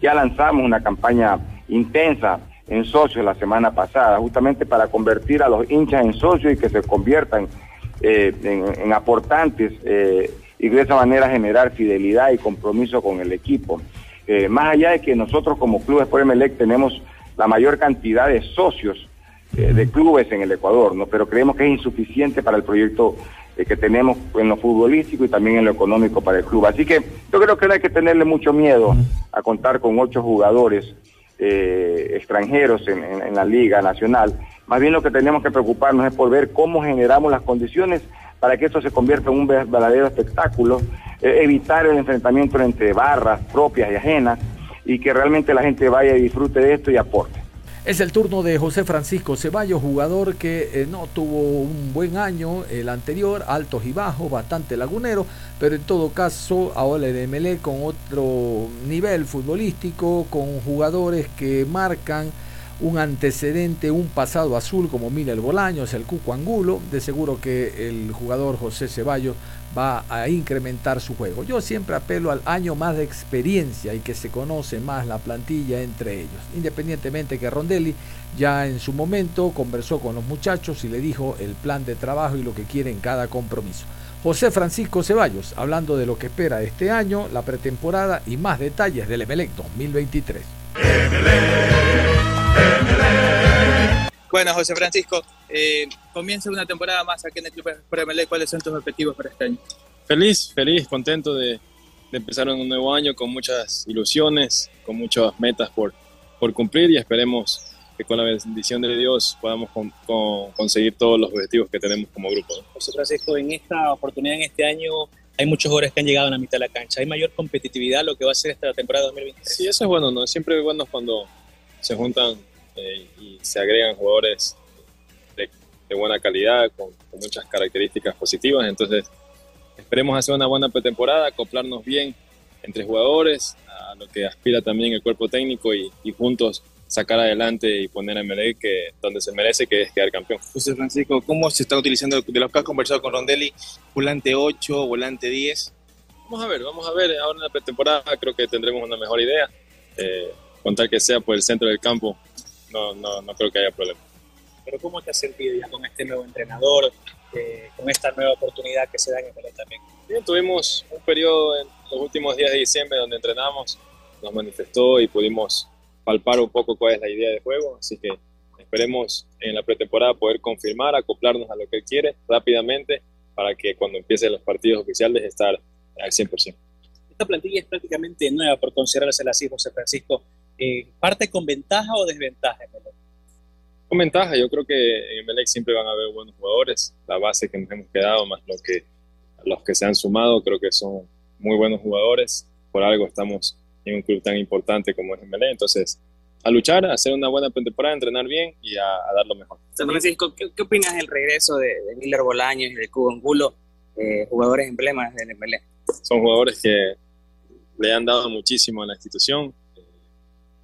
ya lanzamos una campaña intensa en socios la semana pasada, justamente para convertir a los hinchas en socios y que se conviertan eh, en, aportantes eh, y de esa manera generar fidelidad y compromiso con el equipo. Eh, más allá de que nosotros como Club Sport Emelec tenemos la mayor cantidad de socios eh, de clubes en el Ecuador, ¿no? pero creemos que es insuficiente para el proyecto eh, que tenemos en lo futbolístico y también en lo económico para el club. Así que yo creo que no hay que tenerle mucho miedo a contar con ocho jugadores extranjeros en, en, en, la Liga Nacional. Más bien lo que tenemos que preocuparnos es por ver cómo generamos las condiciones para que esto se convierta en un verdadero espectáculo, eh, evitar el enfrentamiento entre barras propias y ajenas y que realmente la gente vaya y disfrute de esto y aporte. Es el turno de José Francisco Ceballos, jugador que eh, no tuvo un buen año el anterior, altos y bajos, bastante lagunero, pero en todo caso ahora el MLE con otro nivel futbolístico, con jugadores que marcan un antecedente, un pasado azul como Miguel Bolaños, el Cuco Angulo, de seguro que el jugador José Ceballos va a incrementar su juego. Yo siempre apelo al año más de experiencia y que se conoce más la plantilla entre ellos. Independientemente que Rondelli ya en su momento conversó con los muchachos y le dijo el plan de trabajo y lo que quiere en cada compromiso. José Francisco Ceballos, hablando de lo que espera este año, la pretemporada y más detalles del Emelec 2023. Bueno, José Francisco, eh, comienza una temporada más aquí en el Club Emelec. ¿Cuáles son tus objetivos para este año? Feliz, feliz, contento de, de empezar un nuevo año con muchas ilusiones, con muchas metas por, por cumplir y esperemos que con la bendición de Dios podamos con, con, conseguir todos los objetivos que tenemos como grupo. ¿no? José Francisco, en esta oportunidad, en este año, hay muchos jugadores que han llegado a la mitad de la cancha. ¿Hay mayor competitividad lo que va a ser esta temporada 2023? Sí, eso es bueno, ¿no? Siempre es bueno cuando se juntan eh, y se agregan jugadores de, de buena calidad, con, con, muchas características positivas. Entonces, esperemos hacer una buena pretemporada, acoplarnos bien entre jugadores, a lo que aspira también el cuerpo técnico y, y juntos sacar adelante y poner a MLE que donde se merece, que es quedar campeón. José Francisco, ¿cómo se está utilizando de lo que has conversado con Rondelli? ¿Volante 8, volante 10? Vamos a ver, vamos a ver. Ahora en la pretemporada creo que tendremos una mejor idea. Eh, contar que sea por el centro del campo, no, no, no creo que haya problema. Pero ¿cómo te has sentido ya con este nuevo entrenador, eh, con esta nueva oportunidad que se da en el también? Bien, tuvimos un periodo en los últimos días de diciembre donde entrenamos, nos manifestó y pudimos palpar un poco cuál es la idea de juego, así que esperemos en la pretemporada poder confirmar, acoplarnos a lo que él quiere rápidamente para que cuando empiecen los partidos oficiales estar al 100%. Esta plantilla es prácticamente nueva por considerarse así, José Francisco. Eh, ¿Parte con ventaja o desventaja? Con ventaja, yo creo que en Melec siempre van a haber buenos jugadores, la base que nos hemos quedado, más lo que, los que se han sumado, creo que son muy buenos jugadores, por algo estamos en un club tan importante como es MLE. Entonces, a luchar, a hacer una buena pretemporada, a entrenar bien y a, a dar lo mejor. San Francisco, ¿qué, ¿qué, opinas del regreso de, de Miller Bolaños y de Cubo Angulo, eh, jugadores emblemas del MLE? Son jugadores que le han dado muchísimo a la institución,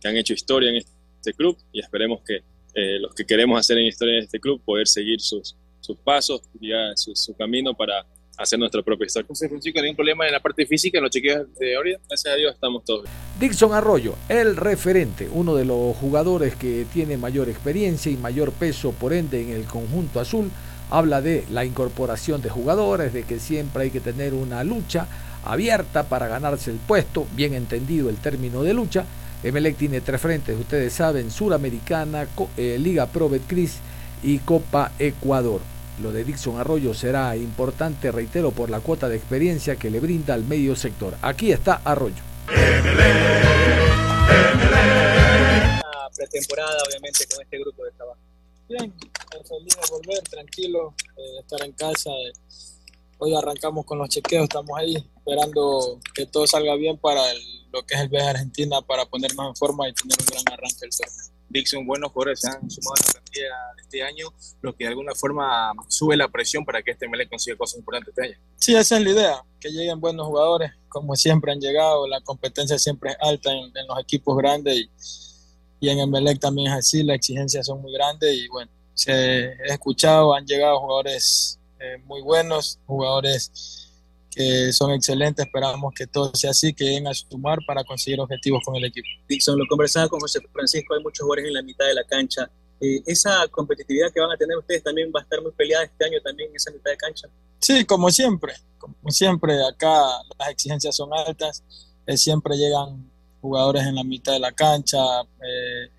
que han hecho historia en este club y esperemos que eh, los que queremos hacer en historia en este club, poder seguir sus, sus pasos, ya su, su camino para hacer nuestra propia historia. José Francisco, ¿hay un problema en la parte física, en los chequeos de ahorita? Gracias a Dios estamos todos bien. Dixon Arroyo, el referente, uno de los jugadores que tiene mayor experiencia y mayor peso, por ende, en el conjunto azul, habla de la incorporación de jugadores, de que siempre hay que tener una lucha abierta para ganarse el puesto, bien entendido el término de lucha, Emelec tiene tres frentes, ustedes saben, Suramericana, eh, Liga Pro Betcris y Copa Ecuador. Lo de Dixon Arroyo será importante, reitero, por la cuota de experiencia que le brinda al medio sector. Aquí está Arroyo. pretemporada, obviamente, con este grupo de trabajo. Bien, feliz de volver, tranquilo, eh, estar en casa. Eh, hoy arrancamos con los chequeos, estamos ahí esperando que todo salga bien para lo que es el viaje a Argentina, para ponernos en forma y tener un gran arranque del torneo. Dixon, buenos jugadores se han sumado a la plantilla este año, lo que de alguna forma sube la presión para que este MLE consiga cosas importantes este año. Sí, esa es la idea, que lleguen buenos jugadores, como siempre han llegado, la competencia siempre es alta en, los equipos grandes y, y en Emelec también es así, las exigencias son muy grandes y bueno, se he escuchado, han llegado jugadores eh, muy buenos, jugadores que son excelentes. Esperamos que todo sea así, que lleguen a sumar para conseguir objetivos con el equipo. Dixon, lo conversaba con José Francisco, hay muchos jugadores en la mitad de la cancha. Eh, ¿Esa competitividad que van a tener ustedes también va a estar muy peleada este año también en esa mitad de cancha? Sí, como siempre, como siempre, acá las exigencias son altas, eh, siempre llegan jugadores en la mitad de la cancha, eh,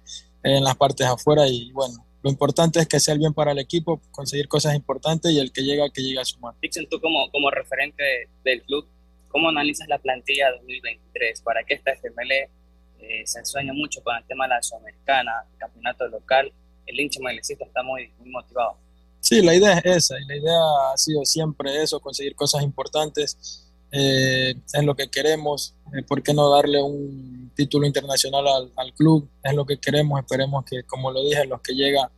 en las partes afuera y bueno, lo importante es que sea el bien para el equipo, conseguir cosas importantes y el que llega, que llegue a sumar. Dixon, tú como, como referente del club, ¿cómo analizas la plantilla 2023? ¿Para qué está FML? Eh, se sueña mucho con el tema de la Sudamericana, el campeonato local. El hincha melecista está muy, muy motivado. Sí, la idea es esa, y la idea ha sido siempre eso, conseguir cosas importantes. Eh, es lo que queremos, eh, ¿por qué no darle un título internacional al, club? Es lo que queremos, esperemos que, como lo dije, los que llegan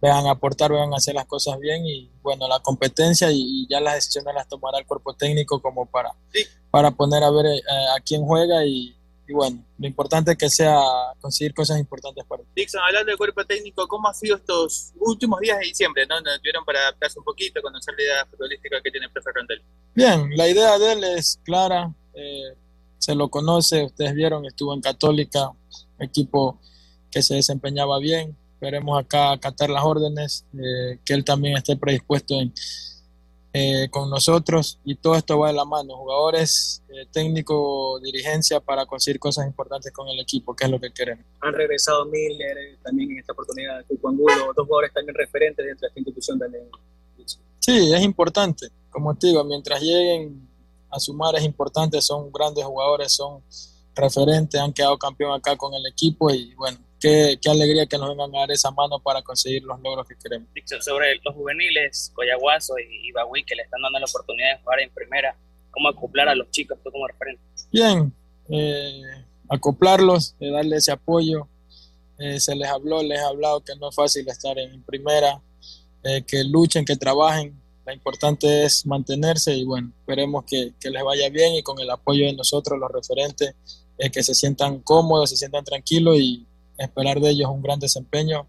vean a aportar, vean a hacer las cosas bien y bueno, la competencia y, ya las decisiones las tomará el cuerpo técnico como para, para poner a ver eh, a quién juega y, y bueno, lo importante es que sea conseguir cosas importantes para él. Dixon, hablando del cuerpo técnico, ¿cómo ha sido estos últimos días de diciembre? ¿no? tuvieron para adaptarse un poquito, conocer la idea futbolística que tiene el profe Rondel? Bien, la idea de él es clara, eh, se lo conoce, ustedes vieron, estuvo en Católica, equipo que se desempeñaba bien, esperemos acá acatar las órdenes, eh, que él también esté predispuesto en eh, con nosotros y todo esto va de la mano, jugadores, eh, técnico, dirigencia para conseguir cosas importantes con el equipo, que es lo que queremos. Han regresado Miller eh, también en esta oportunidad, Cuco Angulo, dos jugadores también referentes dentro de esta institución también. Sí, es importante, como te digo, mientras lleguen a sumar es importante, son grandes jugadores, son referentes, han quedado campeón acá con el equipo y bueno, qué, alegría que nos vengan a dar esa mano para conseguir los logros que queremos. Sobre los juveniles, Coyaguazo y Ibahui, que le están dando la oportunidad de jugar en primera, ¿cómo acoplar a los chicos tú como referente? Bien, eh, acoplarlos, eh, darle ese apoyo. Eh, se les habló, les he hablado que no es fácil estar en primera, que luchen, que trabajen. Lo importante es mantenerse y bueno, esperemos que, les vaya bien y con el apoyo de nosotros, los referentes, que se sientan cómodos, se sientan tranquilos y esperar de ellos un gran desempeño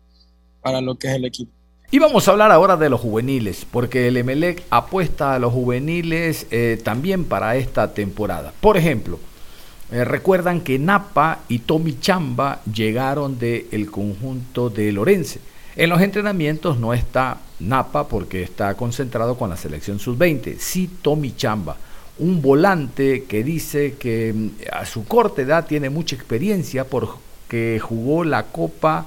para lo que es el equipo. Y vamos a hablar ahora de los juveniles, porque el Emelec apuesta a los juveniles eh, también para esta temporada. Por ejemplo, eh, recuerdan que Napa y Tommy Chamba llegaron del conjunto de Lorense. En los entrenamientos no está Napa porque está concentrado con la selección sub-20, sí Tommy Chamba un volante que dice que mm, a su corta edad tiene mucha experiencia por que jugó la Copa,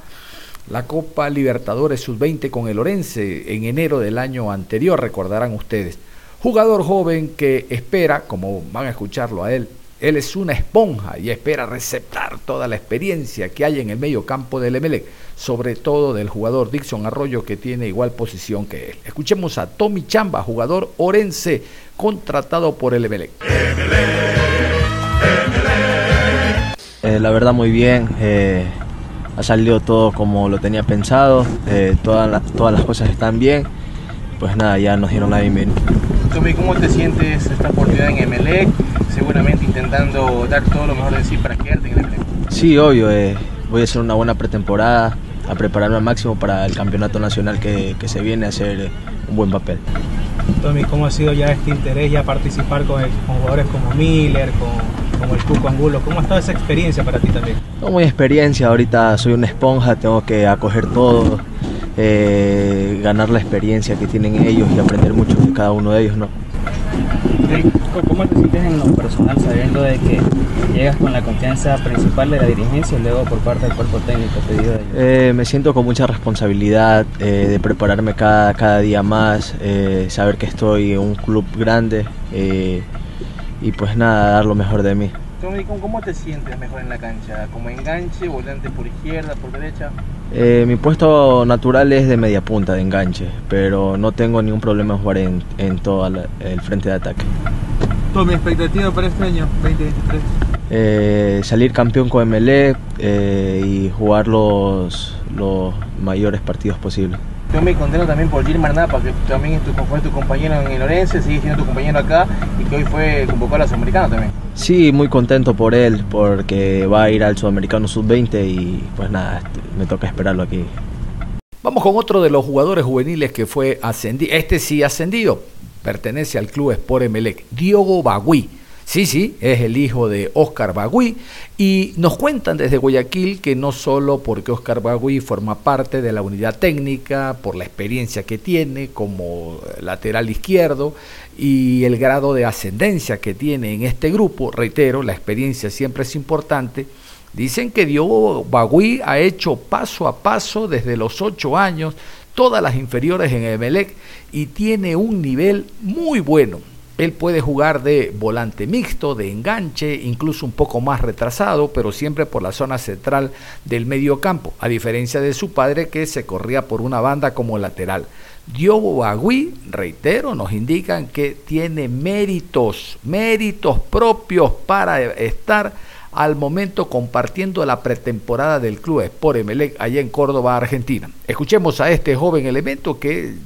la Copa Libertadores Sub-20 con el Orense en enero del año anterior, recordarán ustedes. Jugador joven que espera, como van a escucharlo a él, él es una esponja y espera receptar toda la experiencia que hay en el medio campo del Emelec, sobre todo del jugador Dixon Arroyo que tiene igual posición que él. Escuchemos a Tommy Chamba, jugador orense, contratado por el Emelec. Eh, la verdad muy bien, eh, ha salido todo como lo tenía pensado, eh, todas, todas las cosas están bien, pues nada, ya nos dieron la bienvenida. Tommy, ¿cómo te sientes esta oportunidad en Emelec? Seguramente intentando dar todo lo mejor de sí para quedarte en Emelec. Sí, obvio, voy a hacer una buena pretemporada, a prepararme al máximo para el campeonato nacional que, que se viene a hacer un buen papel. Tommy, ¿cómo ha sido ya este interés ya participar con, con jugadores como Miller, con como el Cuco Angulo. ¿Cómo ha estado esa experiencia para ti también? No, muy experiencia, ahorita soy una esponja, tengo que acoger todo, eh, ganar la experiencia que tienen ellos y aprender mucho de cada uno de ellos, ¿no? ¿Cómo te sientes en lo personal sabiendo de que llegas con la confianza principal de la dirigencia y luego por parte del cuerpo técnico pedido de ellos? Eh, me siento con mucha responsabilidad eh, de prepararme cada, cada día más, eh, saber que estoy en un club grande y pues nada, dar lo mejor de mí. ¿Cómo- ¿cómo te sientes mejor en la cancha? ¿Como enganche, volante por izquierda, por derecha? Eh, mi puesto natural es de media punta, de enganche, pero no tengo ningún problema en jugar en, en todo el frente de ataque. Tommy, expectativa para este año 2023. Eh, salir campeón con MLE eh, y jugar los, los mayores partidos posibles. Tommy, contento también por Gilmar Napa, que también es tu, fue tu compañero en el Orense, sigue siendo tu compañero acá y que hoy fue convocado a la Sudamericana también. Sí, muy contento por él, porque va a ir al Sudamericano Sub-20 y pues nada, este, me toca esperarlo aquí. Vamos con otro de los jugadores juveniles que fue ascendido. Este sí ascendido. Pertenece al club Sport Emelec. Diogo Bagui. Sí, sí, es el hijo de Oscar Bagui. Y nos cuentan desde Guayaquil que no solo porque Oscar Bagui forma parte de la unidad técnica, por la experiencia que tiene como lateral izquierdo y el grado de ascendencia que tiene en este grupo, reitero, la experiencia siempre es importante. Dicen que Diogo Bagui ha hecho paso a paso desde los ocho años todas las inferiores en Emelec y tiene un nivel muy bueno. Él puede jugar de volante mixto, de enganche, incluso un poco más retrasado, pero siempre por la zona central del medio campo, a diferencia de su padre que se corría por una banda como lateral. Diogo Bagui, reitero, nos indican que tiene méritos, méritos propios para estar al momento compartiendo la pretemporada del club Sport Emelec allá en Córdoba, Argentina. Escuchemos a este joven elemento que,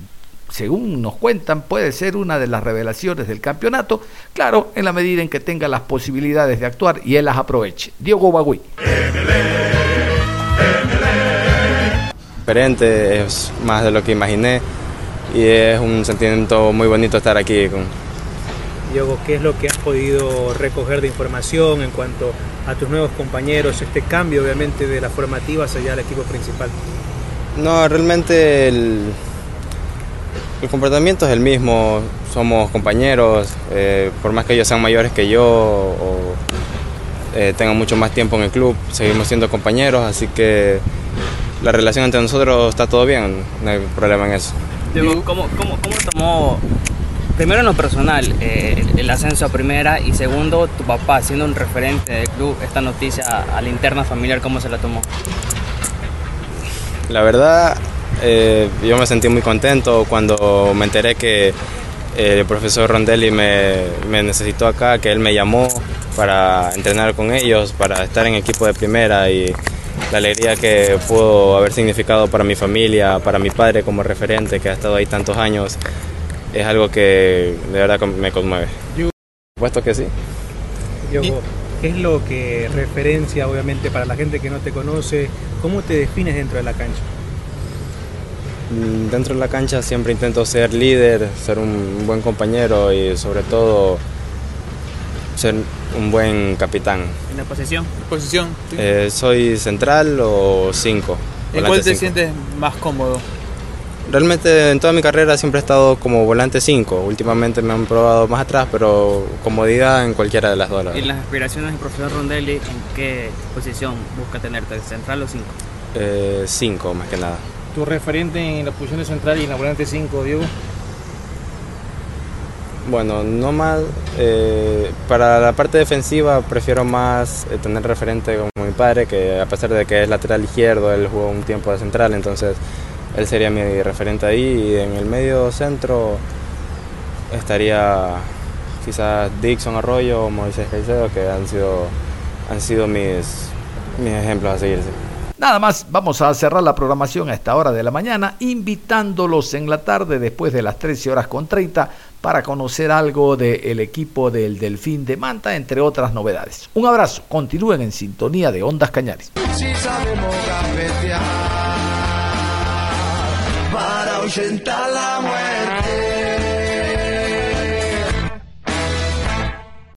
según nos cuentan, puede ser una de las revelaciones del campeonato, claro, en la medida en que tenga las posibilidades de actuar y él las aproveche. Diogo Bagui. diferente, es más de lo que imaginé y es un sentimiento muy bonito estar aquí. Con... Diogo, ¿qué es lo que has podido recoger de información en cuanto a tus nuevos compañeros, este cambio obviamente de las formativas allá al equipo principal? No, realmente el, el comportamiento es el mismo, somos compañeros, eh, por más que ellos sean mayores que yo o eh, tengan mucho más tiempo en el club, seguimos siendo compañeros, así que la relación entre nosotros está todo bien, no hay problema en eso. ¿cómo, cómo, cómo tomó, primero en lo personal, eh, el ascenso a primera y segundo, tu papá siendo un referente del club, esta noticia a la interna familiar, cómo se la tomó? La verdad, eh, yo me sentí muy contento cuando me enteré que eh, el profesor Rondelli me, me necesitó acá, que él me llamó para entrenar con ellos, para estar en equipo de primera y la alegría que pudo haber significado para mi familia, para mi padre como referente que ha estado ahí tantos años, es algo que de verdad me conmueve. Por supuesto que sí. ¿qué es lo que referencia obviamente para la gente que no te conoce? ¿Cómo te defines dentro de la cancha? Mm, Dentro de la cancha siempre intento ser líder, ser un buen compañero y sobre todo ser un buen capitán. ¿En la posición? Posición. sí. Eh, soy central o 5. ¿En cuál te sientes más cómodo? Realmente en toda mi carrera siempre he estado como volante 5. Últimamente me han probado más atrás, pero comodidad en cualquiera de las dos. ¿Y las aspiraciones del profesor Rondelli, en qué posición busca tenerte? ¿Central o 5? Eh, 5 más que nada. Tu referente en la posición de central y en la volante 5, Diego. Bueno, no más. eh, para la parte defensiva prefiero más eh, tener referente como mi padre, que a pesar de que es lateral izquierdo, él jugó un tiempo de central, entonces él sería mi referente ahí. Y en el medio centro estaría quizás Dixon Arroyo o Moisés Caicedo, que han sido, han sido mis, mis ejemplos a seguir. Nada más, vamos a cerrar la programación a esta hora de la mañana, invitándolos en la tarde después de las 13 horas con 30 para conocer algo del equipo del Delfín de Manta, entre otras novedades. Un abrazo, continúen en sintonía de Ondas Cañares.